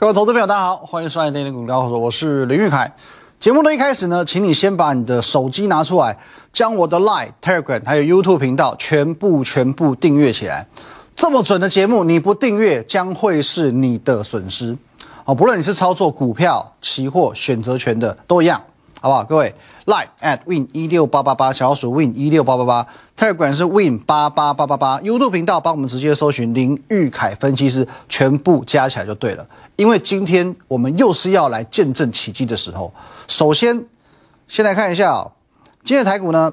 各位投资朋友，大家好，欢迎收看《电力股高手》，我是林玉凯。节目的一开始呢，请你先把你的手机拿出来，将我的 Line、Telegram 还有 YouTube 频道全部全部订阅起来。这么准的节目，你不订阅将会是你的损失。哦，不论你是操作股票、期货、选择权的，都一样。好不好？各位，Line at win 一六八八八，小鼠 win 一六八八八，Telegram 是 win 八八八八八，YouTube 频道帮我们直接搜寻林玉凯分析师，全部加起来就对了。因为今天我们又是要来见证奇迹的时候。首先，先来看一下哦，今天的台股呢，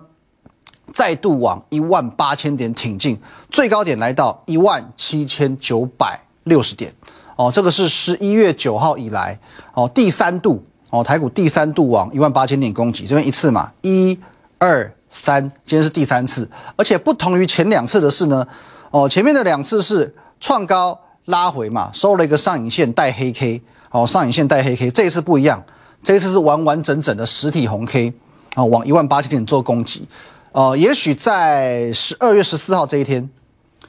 再度往一万八千点挺进，最高点来到一万七千九百六十点。哦，这个是十一月九号以来哦第三度。哦，台股第三度往一万八千点攻击，这边一次嘛，一、二、三，今天是第三次，而且不同于前两次的是呢，哦，前面的两次是创高拉回嘛，收了一个上影线带黑 K，哦，上影线带黑 K，这一次不一样，这一次是完完整整的实体红 K，啊，往一万八千点做攻击，呃，也许在十二月十四号这一天，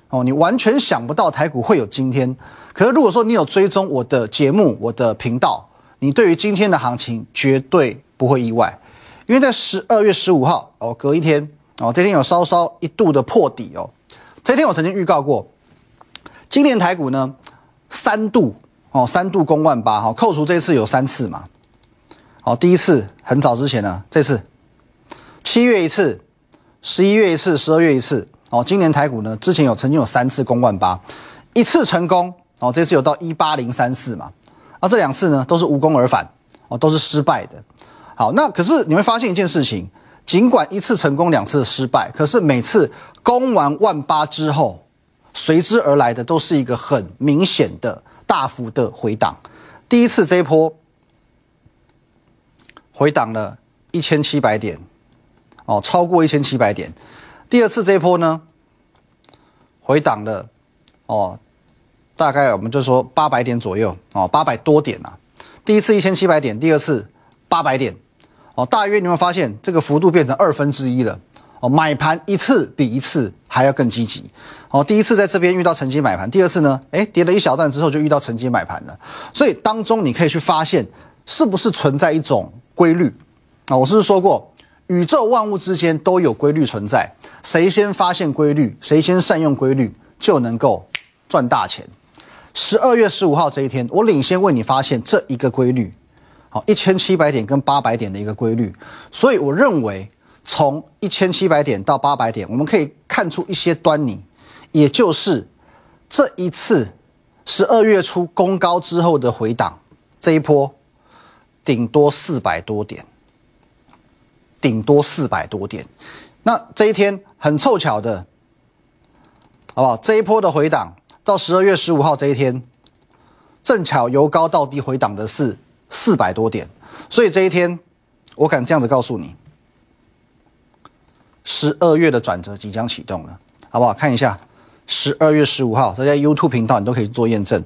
哦，你完全想不到台股会有今天，可是如果说你有追踪我的节目，我的频道。你对于今天的行情绝对不会意外，因为在十二月十五号哦，隔一天哦，这天有稍稍一度的破底哦。这天我曾经预告过，今年台股呢三度哦，三度攻万八哈，扣除这次有三次嘛。哦，第一次很早之前呢，这次七月一次，十一月一次，十二月一次哦。今年台股呢之前有曾经有三次攻万八，一次成功哦，这次有到一八零三四嘛。这两次呢，都是无功而返哦，都是失败的。好，那可是你会发现一件事情，尽管一次成功，两次失败，可是每次攻完万八之后，随之而来的都是一个很明显的大幅的回档。第一次这一波回档了一千七百点，哦，超过一千七百点。第二次这一波呢，回档了，哦。大概我们就说八百点左右哦，八百多点啊。第一次一千七百点，第二次八百点哦，大约你会发现这个幅度变成二分之一了哦。买盘一次比一次还要更积极哦。第一次在这边遇到曾经买盘，第二次呢，哎，跌了一小段之后就遇到曾经买盘了。所以当中你可以去发现是不是存在一种规律啊？我是不是说过，宇宙万物之间都有规律存在，谁先发现规律，谁先善用规律，就能够赚大钱。十二月十五号这一天，我领先为你发现这一个规律，好，一千七百点跟八百点的一个规律，所以我认为从一千七百点到八百点，我们可以看出一些端倪，也就是这一次十二月初攻高之后的回档，这一波顶多四百多点，顶多四百多点，那这一天很凑巧的，好不好？这一波的回档。到十二月十五号这一天，正巧由高到低回档的是四百多点，所以这一天我敢这样子告诉你，十二月的转折即将启动了，好不好？看一下十二月十五号，这在 YouTube 频道你都可以做验证，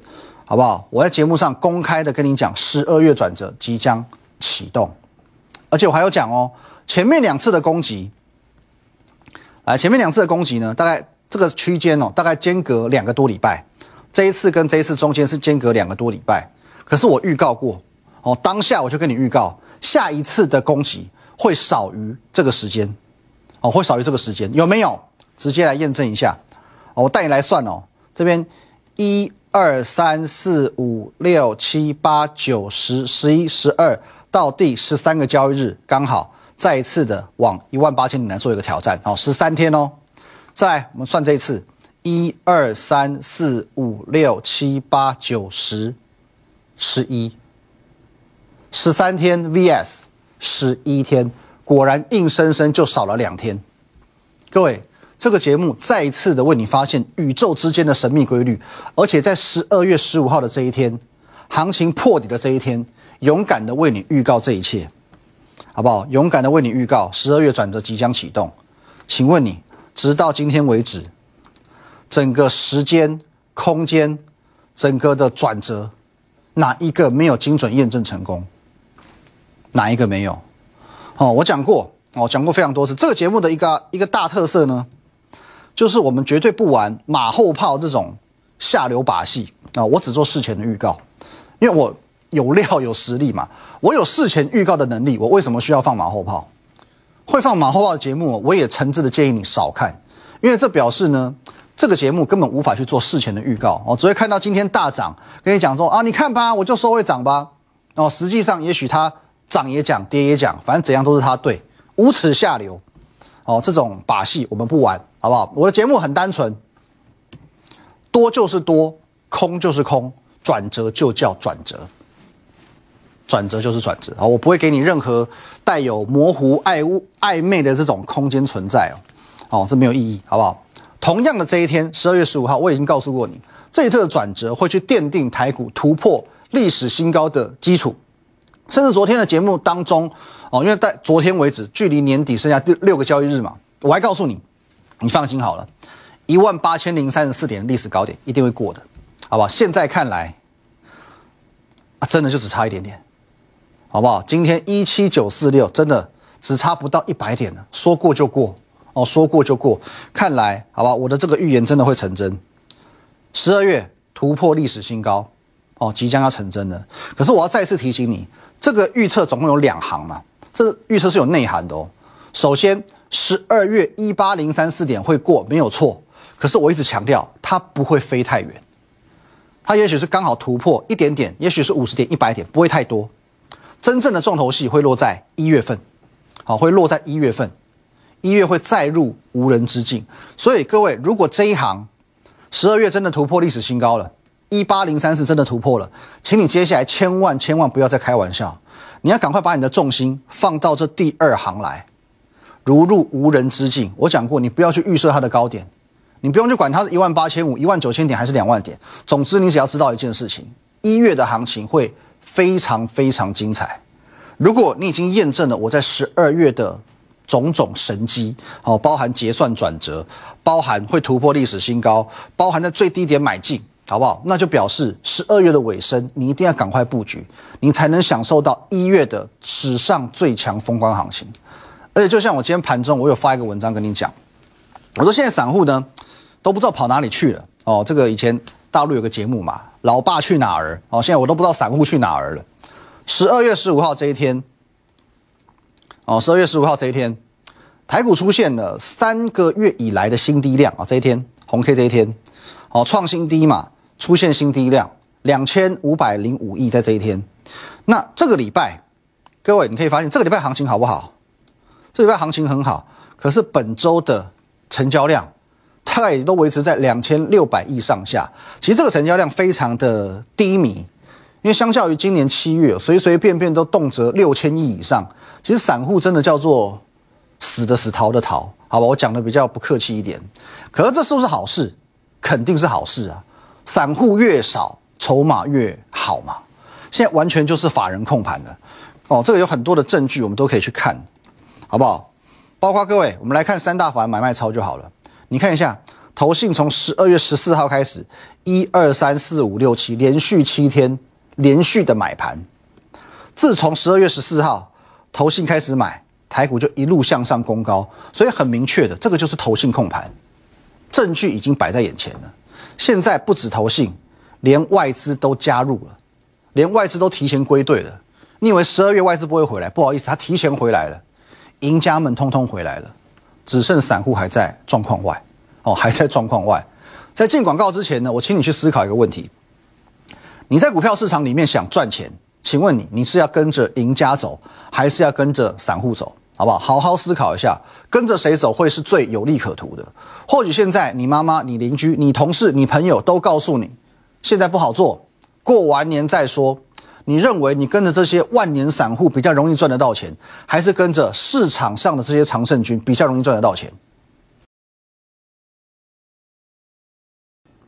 好不好？我在节目上公开的跟你讲，十二月转折即将启动，而且我还有讲哦，前面两次的攻击，来，前面两次的攻击呢，大概。这个区间哦，大概间隔两个多礼拜，这一次跟这一次中间是间隔两个多礼拜。可是我预告过哦，当下我就跟你预告，下一次的攻击会少于这个时间，哦，会少于这个时间，有没有？直接来验证一下。我带你来算哦，这边一二三四五六七八九十十一十二到第十三个交易日，刚好再一次的往一万八千点来做一个挑战。哦，十三天哦。再来，我们算这一次，一二三四五六七八九十，十一，十三天 vs 十一天，果然硬生生就少了两天。各位，这个节目再一次的为你发现宇宙之间的神秘规律，而且在十二月十五号的这一天，行情破底的这一天，勇敢的为你预告这一切，好不好？勇敢的为你预告十二月转折即将启动，请问你？直到今天为止，整个时间、空间、整个的转折，哪一个没有精准验证成功？哪一个没有？哦，我讲过，哦，讲过非常多次。这个节目的一个一个大特色呢，就是我们绝对不玩马后炮这种下流把戏啊！我只做事前的预告，因为我有料有实力嘛，我有事前预告的能力，我为什么需要放马后炮？会放马后炮的节目，我也诚挚的建议你少看，因为这表示呢，这个节目根本无法去做事前的预告。哦，只会看到今天大涨，跟你讲说啊，你看吧，我就说会涨吧，哦，实际上也许它涨也讲，跌也讲，反正怎样都是他对，无耻下流，哦，这种把戏我们不玩，好不好？我的节目很单纯，多就是多，空就是空，转折就叫转折。转折就是转折啊！我不会给你任何带有模糊、暧昧、暧昧的这种空间存在哦，哦，这没有意义，好不好？同样的这一天，十二月十五号，我已经告诉过你，这一次的转折会去奠定台股突破历史新高的基础。甚至昨天的节目当中，哦，因为在昨天为止，距离年底剩下六六个交易日嘛，我还告诉你，你放心好了，一万八千零三十四点历史高点一定会过的，好不好？现在看来，啊，真的就只差一点点。好不好？今天一七九四六，真的只差不到一百点了。说过就过哦，说过就过。看来，好吧，我的这个预言真的会成真。十二月突破历史新高哦，即将要成真了。可是我要再次提醒你，这个预测总共有两行嘛，这预测是有内涵的哦。首先，十二月一八零三四点会过，没有错。可是我一直强调，它不会飞太远，它也许是刚好突破一点点，也许是五十点、一百点，不会太多。真正的重头戏会落在一月份，好，会落在一月份，一月会再入无人之境。所以各位，如果这一行十二月真的突破历史新高了，一八零三四真的突破了，请你接下来千万千万不要再开玩笑，你要赶快把你的重心放到这第二行来，如入无人之境。我讲过，你不要去预设它的高点，你不用去管它是一万八千五、一万九千点还是两万点，总之你只要知道一件事情：一月的行情会。非常非常精彩。如果你已经验证了我在十二月的种种神机，哦，包含结算转折，包含会突破历史新高，包含在最低点买进，好不好？那就表示十二月的尾声，你一定要赶快布局，你才能享受到一月的史上最强风光行情。而且，就像我今天盘中，我有发一个文章跟你讲，我说现在散户呢都不知道跑哪里去了。哦，这个以前。大陆有个节目嘛，老爸去哪儿？哦，现在我都不知道散户去哪儿了。十二月十五号这一天，哦，十二月十五号这一天，台股出现了三个月以来的新低量啊！这一天红 K 这一天，哦，创新低嘛，出现新低量两千五百零五亿在这一天。那这个礼拜，各位你可以发现这个礼拜行情好不好？这礼拜行情很好，可是本周的成交量。大概也都维持在两千六百亿上下，其实这个成交量非常的低迷，因为相较于今年七月，随随便便都动辄六千亿以上，其实散户真的叫做死的死，逃的逃，好吧，我讲的比较不客气一点。可是这是不是好事？肯定是好事啊！散户越少，筹码越好嘛。现在完全就是法人控盘的哦，这个有很多的证据，我们都可以去看，好不好？包括各位，我们来看三大法人买卖超就好了。你看一下，投信从十二月十四号开始，一二三四五六七，连续七天连续的买盘。自从十二月十四号投信开始买，台股就一路向上攻高，所以很明确的，这个就是投信控盘，证据已经摆在眼前了。现在不止投信，连外资都加入了，连外资都提前归队了。你以为十二月外资不会回来？不好意思，他提前回来了，赢家们通通回来了。只剩散户还在状况外，哦，还在状况外。在进广告之前呢，我请你去思考一个问题：你在股票市场里面想赚钱，请问你，你是要跟着赢家走，还是要跟着散户走？好不好？好好思考一下，跟着谁走会是最有利可图的？或许现在你妈妈、你邻居、你同事、你朋友都告诉你，现在不好做，过完年再说。你认为你跟着这些万年散户比较容易赚得到钱，还是跟着市场上的这些常胜军比较容易赚得到钱？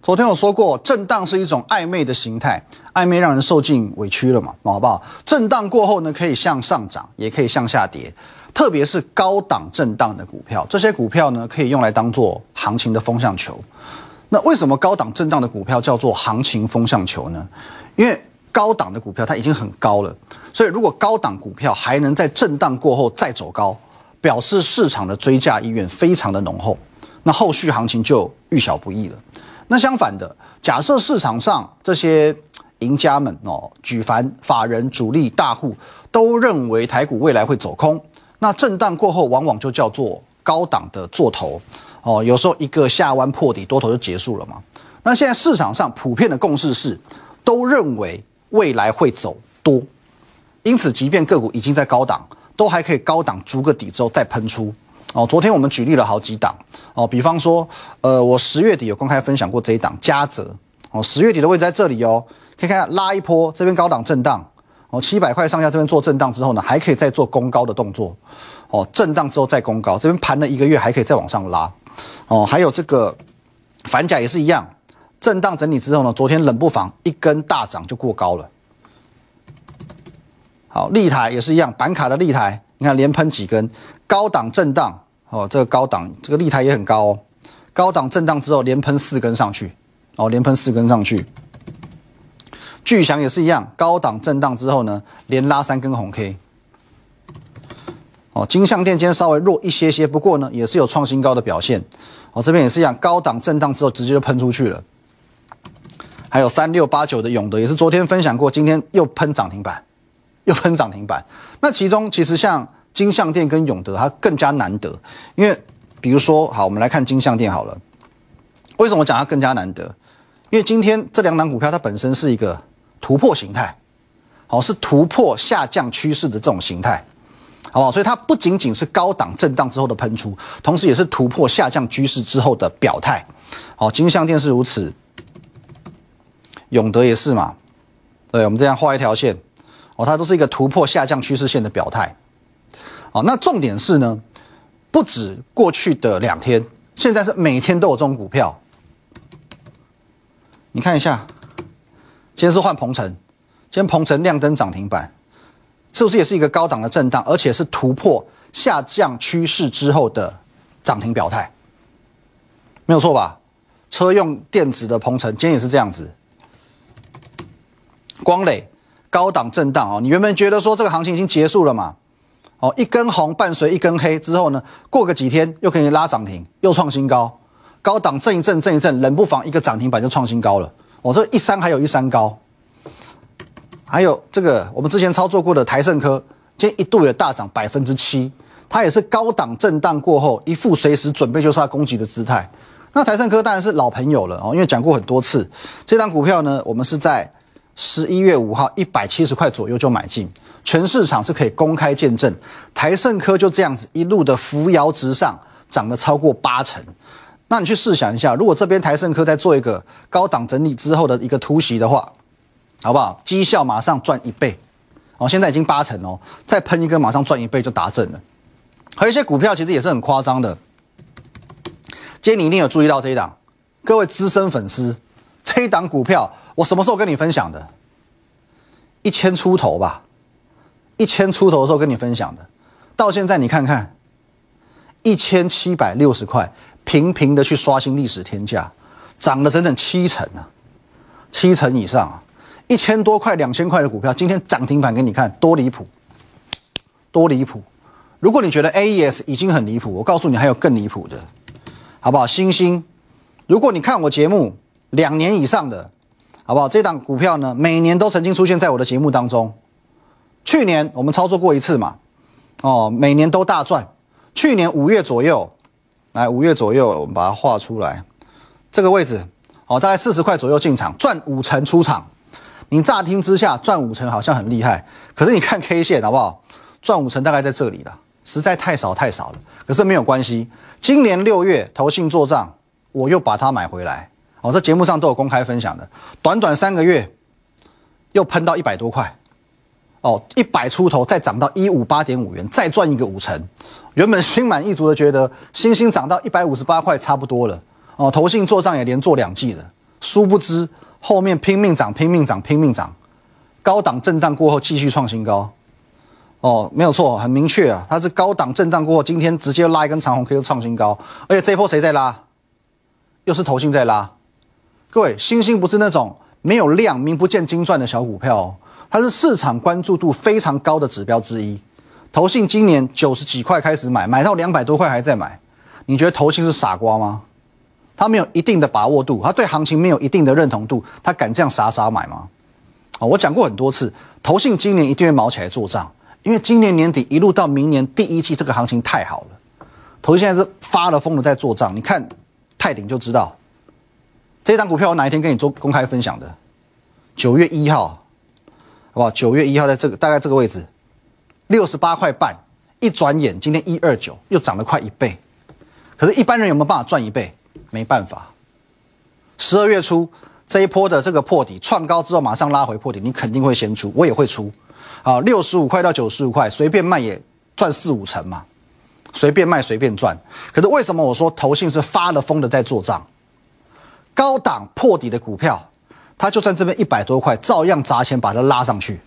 昨天我说过，震荡是一种暧昧的形态，暧昧让人受尽委屈了嘛，好不好？震荡过后呢，可以向上涨，也可以向下跌，特别是高档震荡的股票，这些股票呢，可以用来当做行情的风向球。那为什么高档震荡的股票叫做行情风向球呢？因为高档的股票它已经很高了，所以如果高档股票还能在震荡过后再走高，表示市场的追价意愿非常的浓厚，那后续行情就遇小不易了。那相反的，假设市场上这些赢家们哦，举凡法人、主力、大户都认为台股未来会走空。那震荡过后，往往就叫做高档的做头哦。有时候一个下弯破底，多头就结束了嘛。那现在市场上普遍的共识是，都认为未来会走多，因此即便个股已经在高档，都还可以高档逐个底之后再喷出哦。昨天我们举例了好几档哦，比方说，呃，我十月底有公开分享过这一档嘉泽哦，十月底的位置在这里哦，可以看拉一波，这边高档震荡。哦，七百块上下这边做震荡之后呢，还可以再做攻高的动作。哦，震荡之后再攻高，这边盘了一个月，还可以再往上拉。哦，还有这个反甲也是一样，震荡整理之后呢，昨天冷不防一根大涨就过高了。好，立台也是一样，板卡的立台，你看连喷几根，高档震荡。哦，这个高档这个立台也很高哦，高档震荡之后连喷四根上去。哦，连喷四根上去。巨翔也是一样，高档震荡之后呢，连拉三根红 K。哦，金相店今天稍微弱一些些，不过呢，也是有创新高的表现。哦，这边也是一样，高档震荡之后直接就喷出去了。还有三六八九的永德也是昨天分享过，今天又喷涨停板，又喷涨停板。那其中其实像金相店跟永德，它更加难得，因为比如说，好，我们来看金相店好了。为什么讲它更加难得？因为今天这两档股票它本身是一个。突破形态，好是突破下降趋势的这种形态，好不好？所以它不仅仅是高档震荡之后的喷出，同时也是突破下降趋势之后的表态。好，金相电是如此，永德也是嘛？对，我们这样画一条线，哦，它都是一个突破下降趋势线的表态。哦，那重点是呢，不止过去的两天，现在是每天都有这种股票。你看一下。今天是换鹏程，今天鹏程亮灯涨停板，是不是也是一个高档的震荡，而且是突破下降趋势之后的涨停表态？没有错吧？车用电子的鹏程今天也是这样子，光磊高档震荡哦，你原本觉得说这个行情已经结束了嘛？哦，一根红伴随一根黑之后呢，过个几天又可以拉涨停，又创新高，高档震一震震一震，冷不防一个涨停板就创新高了。我这一山还有一山高，还有这个我们之前操作过的台盛科，今天一度也大涨百分之七，它也是高档震荡过后一副随时准备就是要攻击的姿态。那台盛科当然是老朋友了哦，因为讲过很多次，这张股票呢，我们是在十一月五号一百七十块左右就买进，全市场是可以公开见证，台盛科就这样子一路的扶摇直上，涨了超过八成。那你去试想一下，如果这边台盛科在做一个高档整理之后的一个突袭的话，好不好？绩效马上赚一倍，哦，现在已经八成哦，再喷一根马上赚一倍就达阵了。还有一些股票其实也是很夸张的，今天你一定有注意到这一档，各位资深粉丝，这一档股票我什么时候跟你分享的？一千出头吧，一千出头的时候跟你分享的，到现在你看看，一千七百六十块。频频的去刷新历史天价，涨了整整七成啊，七成以上啊，一千多块、两千块的股票，今天涨停板给你看，多离谱，多离谱！如果你觉得 AES 已经很离谱，我告诉你还有更离谱的，好不好？星星，如果你看我节目两年以上的，好不好？这档股票呢，每年都曾经出现在我的节目当中，去年我们操作过一次嘛，哦，每年都大赚，去年五月左右。来五月左右，我们把它画出来，这个位置，哦，大概四十块左右进场，赚五成出场。你乍听之下赚五成好像很厉害，可是你看 K 线好不好？赚五成大概在这里了，实在太少太少了。可是没有关系，今年六月投信做账，我又把它买回来。哦，这节目上都有公开分享的，短短三个月又喷到一百多块。哦，一百出头再涨到一五八点五元，再赚一个五成，原本心满意足的觉得星星涨到一百五十八块差不多了。哦，投信做账也连做两季了，殊不知后面拼命涨，拼命涨，拼命涨，高档震荡过后继续创新高。哦，没有错，很明确啊，它是高档震荡过后，今天直接拉一根长红 K 就创新高，而且这一波谁在拉？又是投信在拉。各位，星星不是那种没有量、名不见经传的小股票哦。它是市场关注度非常高的指标之一，投信今年九十几块开始买，买到两百多块还在买，你觉得投信是傻瓜吗？他没有一定的把握度，他对行情没有一定的认同度，他敢这样傻傻买吗？啊，我讲过很多次，投信今年一定会毛起来做账，因为今年年底一路到明年第一季这个行情太好了，投信现在是发了疯的在做账。你看泰鼎就知道，这档股票我哪一天跟你做公开分享的？九月一号，好不好？九月一号在这个大概这个位置，六十八块半，一转眼今天一二九又涨了快一倍。可是，一般人有没有办法赚一倍？没办法。十二月初这一波的这个破底创高之后，马上拉回破底，你肯定会先出，我也会出。啊，六十五块到九十五块，随便卖也赚四五成嘛，随便卖随便赚。可是为什么我说投信是发了疯的在做账？高档破底的股票，它就算这边一百多块，照样砸钱把它拉上去。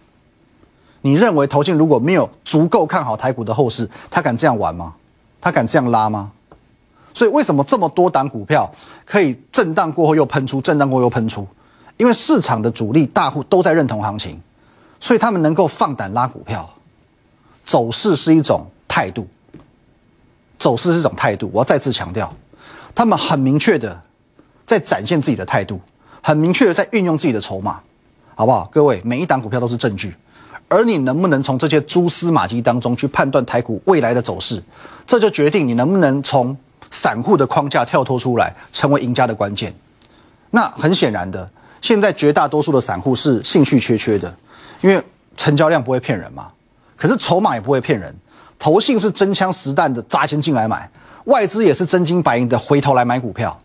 你认为投信如果没有足够看好台股的后市，他敢这样玩吗？他敢这样拉吗？所以为什么这么多档股票可以震荡过后又喷出，震荡过后又喷出？因为市场的主力大户都在认同行情，所以他们能够放胆拉股票。走势是一种态度，走势是一种态度。我要再次强调，他们很明确的在展现自己的态度，很明确的在运用自己的筹码，好不好？各位，每一档股票都是证据，而你能不能从这些蛛丝马迹当中去判断台股未来的走势，这就决定你能不能从。散户的框架跳脱出来，成为赢家的关键。那很显然的，现在绝大多数的散户是兴趣缺缺的，因为成交量不会骗人嘛。可是筹码也不会骗人，投信是真枪实弹的砸钱进来买，外资也是真金白银的回头来买股票，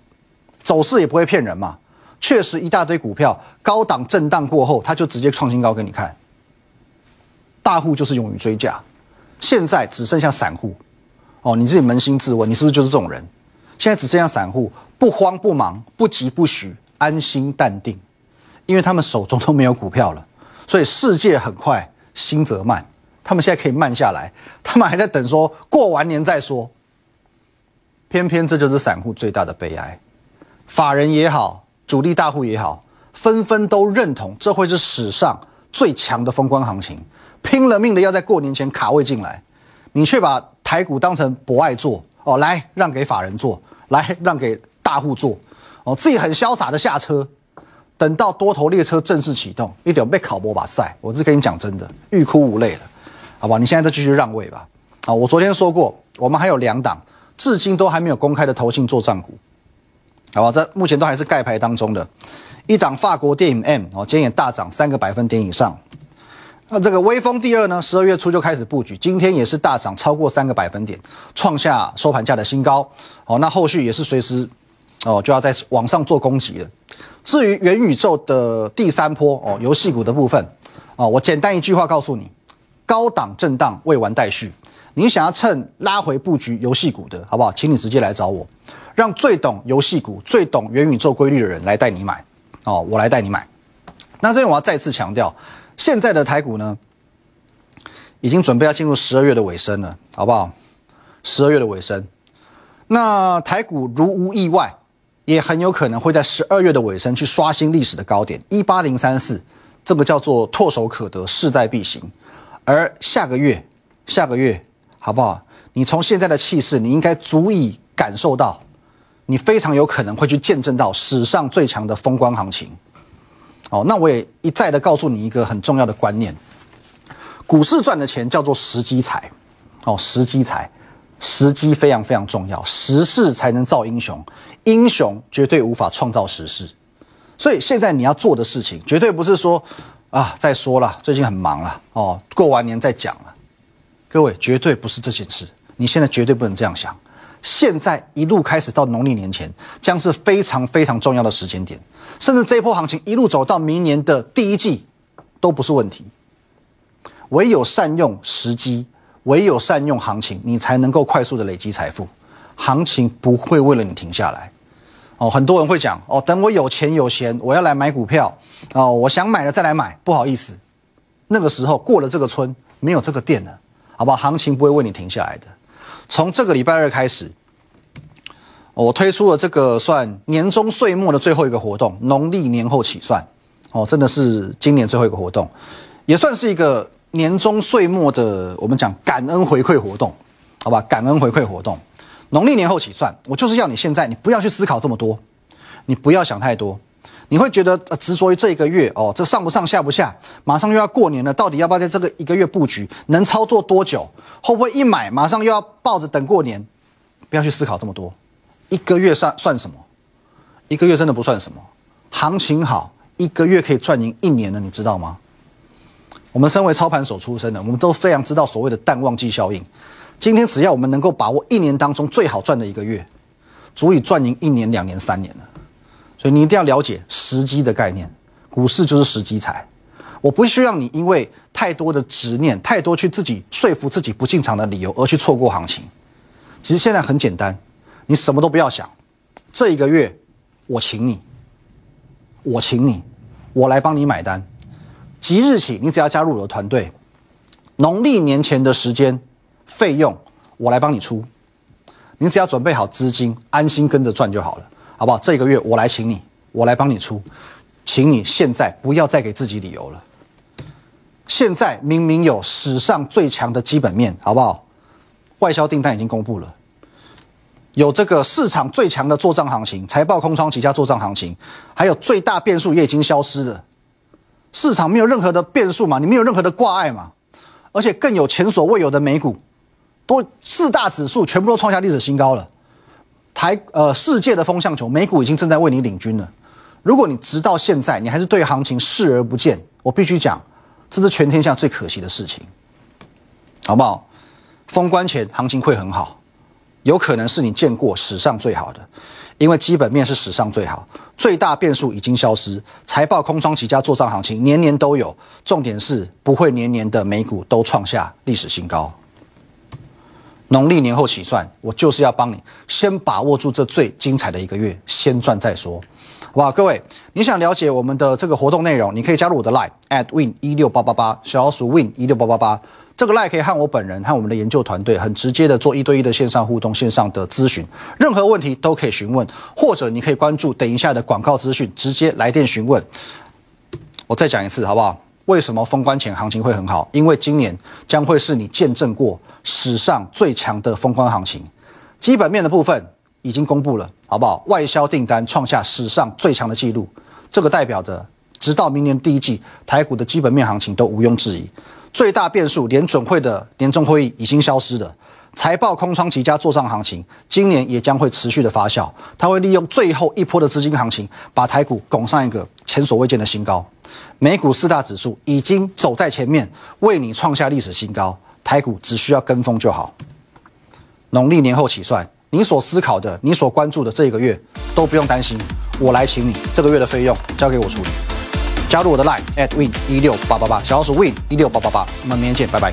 走势也不会骗人嘛。确实一大堆股票高档震荡过后，它就直接创新高给你看。大户就是勇于追价，现在只剩下散户。哦，你自己扪心自问，你是不是就是这种人？现在只剩下散户，不慌不忙，不急不徐，安心淡定，因为他们手中都没有股票了，所以世界很快，心则慢。他们现在可以慢下来，他们还在等说过完年再说。偏偏这就是散户最大的悲哀，法人也好，主力大户也好，纷纷都认同这会是史上最强的风光行情，拼了命的要在过年前卡位进来，你却把。台股当成博爱做哦，来让给法人做，来让给大户做哦，自己很潇洒的下车，等到多头列车正式启动，一点被考博把赛，我是跟你讲真的，欲哭无泪了，好吧？你现在再继续让位吧。啊，我昨天说过，我们还有两档，至今都还没有公开的投信做账股，好吧？这目前都还是盖牌当中的，一档法国电影 M 哦，今天也大涨三个百分点以上。那这个微风第二呢？十二月初就开始布局，今天也是大涨超过三个百分点，创下收盘价的新高。哦，那后续也是随时哦就要在往上做攻击了。至于元宇宙的第三波哦，游戏股的部分哦，我简单一句话告诉你：高档震荡未完待续。你想要趁拉回布局游戏股的好不好？请你直接来找我，让最懂游戏股、最懂元宇宙规律的人来带你买哦，我来带你买。那这边我要再次强调。现在的台股呢，已经准备要进入十二月的尾声了，好不好？十二月的尾声，那台股如无意外，也很有可能会在十二月的尾声去刷新历史的高点一八零三四，这个叫做唾手可得，势在必行。而下个月，下个月好不好？你从现在的气势，你应该足以感受到，你非常有可能会去见证到史上最强的风光行情。哦，那我也一再的告诉你一个很重要的观念：股市赚的钱叫做时机财。哦，时机财，时机非常非常重要，时势才能造英雄，英雄绝对无法创造时势。所以现在你要做的事情，绝对不是说啊再说了，最近很忙了，哦，过完年再讲了。各位，绝对不是这件事，你现在绝对不能这样想。现在一路开始到农历年前，将是非常非常重要的时间点，甚至这一波行情一路走到明年的第一季，都不是问题。唯有善用时机，唯有善用行情，你才能够快速的累积财富。行情不会为了你停下来。哦，很多人会讲，哦，等我有钱有闲，我要来买股票，哦，我想买了再来买。不好意思，那个时候过了这个村，没有这个店了，好不好？行情不会为你停下来的。从这个礼拜二开始，我推出了这个算年终岁末的最后一个活动，农历年后起算，哦，真的是今年最后一个活动，也算是一个年终岁末的我们讲感恩回馈活动，好吧？感恩回馈活动，农历年后起算，我就是要你现在，你不要去思考这么多，你不要想太多，你会觉得执着于这一个月哦，这上不上下不下，马上又要过年了，到底要不要在这个一个月布局？能操作多久？会不会一买马上又要抱着等过年？不要去思考这么多，一个月算算什么？一个月真的不算什么。行情好，一个月可以赚赢一年了，你知道吗？我们身为操盘手出身的，我们都非常知道所谓的淡旺季效应。今天只要我们能够把握一年当中最好赚的一个月，足以赚赢一年、两年、三年了。所以你一定要了解时机的概念，股市就是时机财。我不需要你因为太多的执念、太多去自己说服自己不进场的理由而去错过行情。其实现在很简单，你什么都不要想，这一个月我请你，我请你，我来帮你买单。即日起，你只要加入我的团队，农历年前的时间费用我来帮你出，你只要准备好资金，安心跟着赚就好了。好不好？这个月我来请你，我来帮你出，请你现在不要再给自己理由了。现在明明有史上最强的基本面，好不好？外销订单已经公布了，有这个市场最强的做账行情，财报空窗期加做账行情，还有最大变数也已经消失了，市场没有任何的变数嘛？你没有任何的挂碍嘛？而且更有前所未有的美股，都四大指数全部都创下历史新高了。台呃，世界的风向球，美股已经正在为你领军了。如果你直到现在你还是对行情视而不见，我必须讲，这是全天下最可惜的事情，好不好？封关前行情会很好，有可能是你见过史上最好的，因为基本面是史上最好，最大变数已经消失，财报空窗期加做账行情年年都有，重点是不会年年的美股都创下历史新高。农历年后起算，我就是要帮你先把握住这最精彩的一个月，先赚再说，好不好？各位，你想了解我们的这个活动内容，你可以加入我的 Line at win 一六八八八，小老鼠 win 一六八八八，这个 Line 可以和我本人和我们的研究团队很直接的做一对一的线上互动、线上的咨询，任何问题都可以询问，或者你可以关注等一下的广告资讯，直接来电询问。我再讲一次，好不好？为什么封关前行情会很好？因为今年将会是你见证过史上最强的封关行情。基本面的部分已经公布了，好不好？外销订单创下史上最强的纪录，这个代表着直到明年第一季台股的基本面行情都毋庸置疑。最大变数，联准会的年终会议已经消失了。财报空窗期加做账行情，今年也将会持续的发酵。它会利用最后一波的资金行情，把台股拱上一个前所未见的新高。美股四大指数已经走在前面，为你创下历史新高。台股只需要跟风就好。农历年后起算，你所思考的、你所关注的这一个月都不用担心，我来请你。这个月的费用交给我处理。加入我的 line at win 一六八八八，小老鼠 win 一六八八八。我们明天见，拜拜。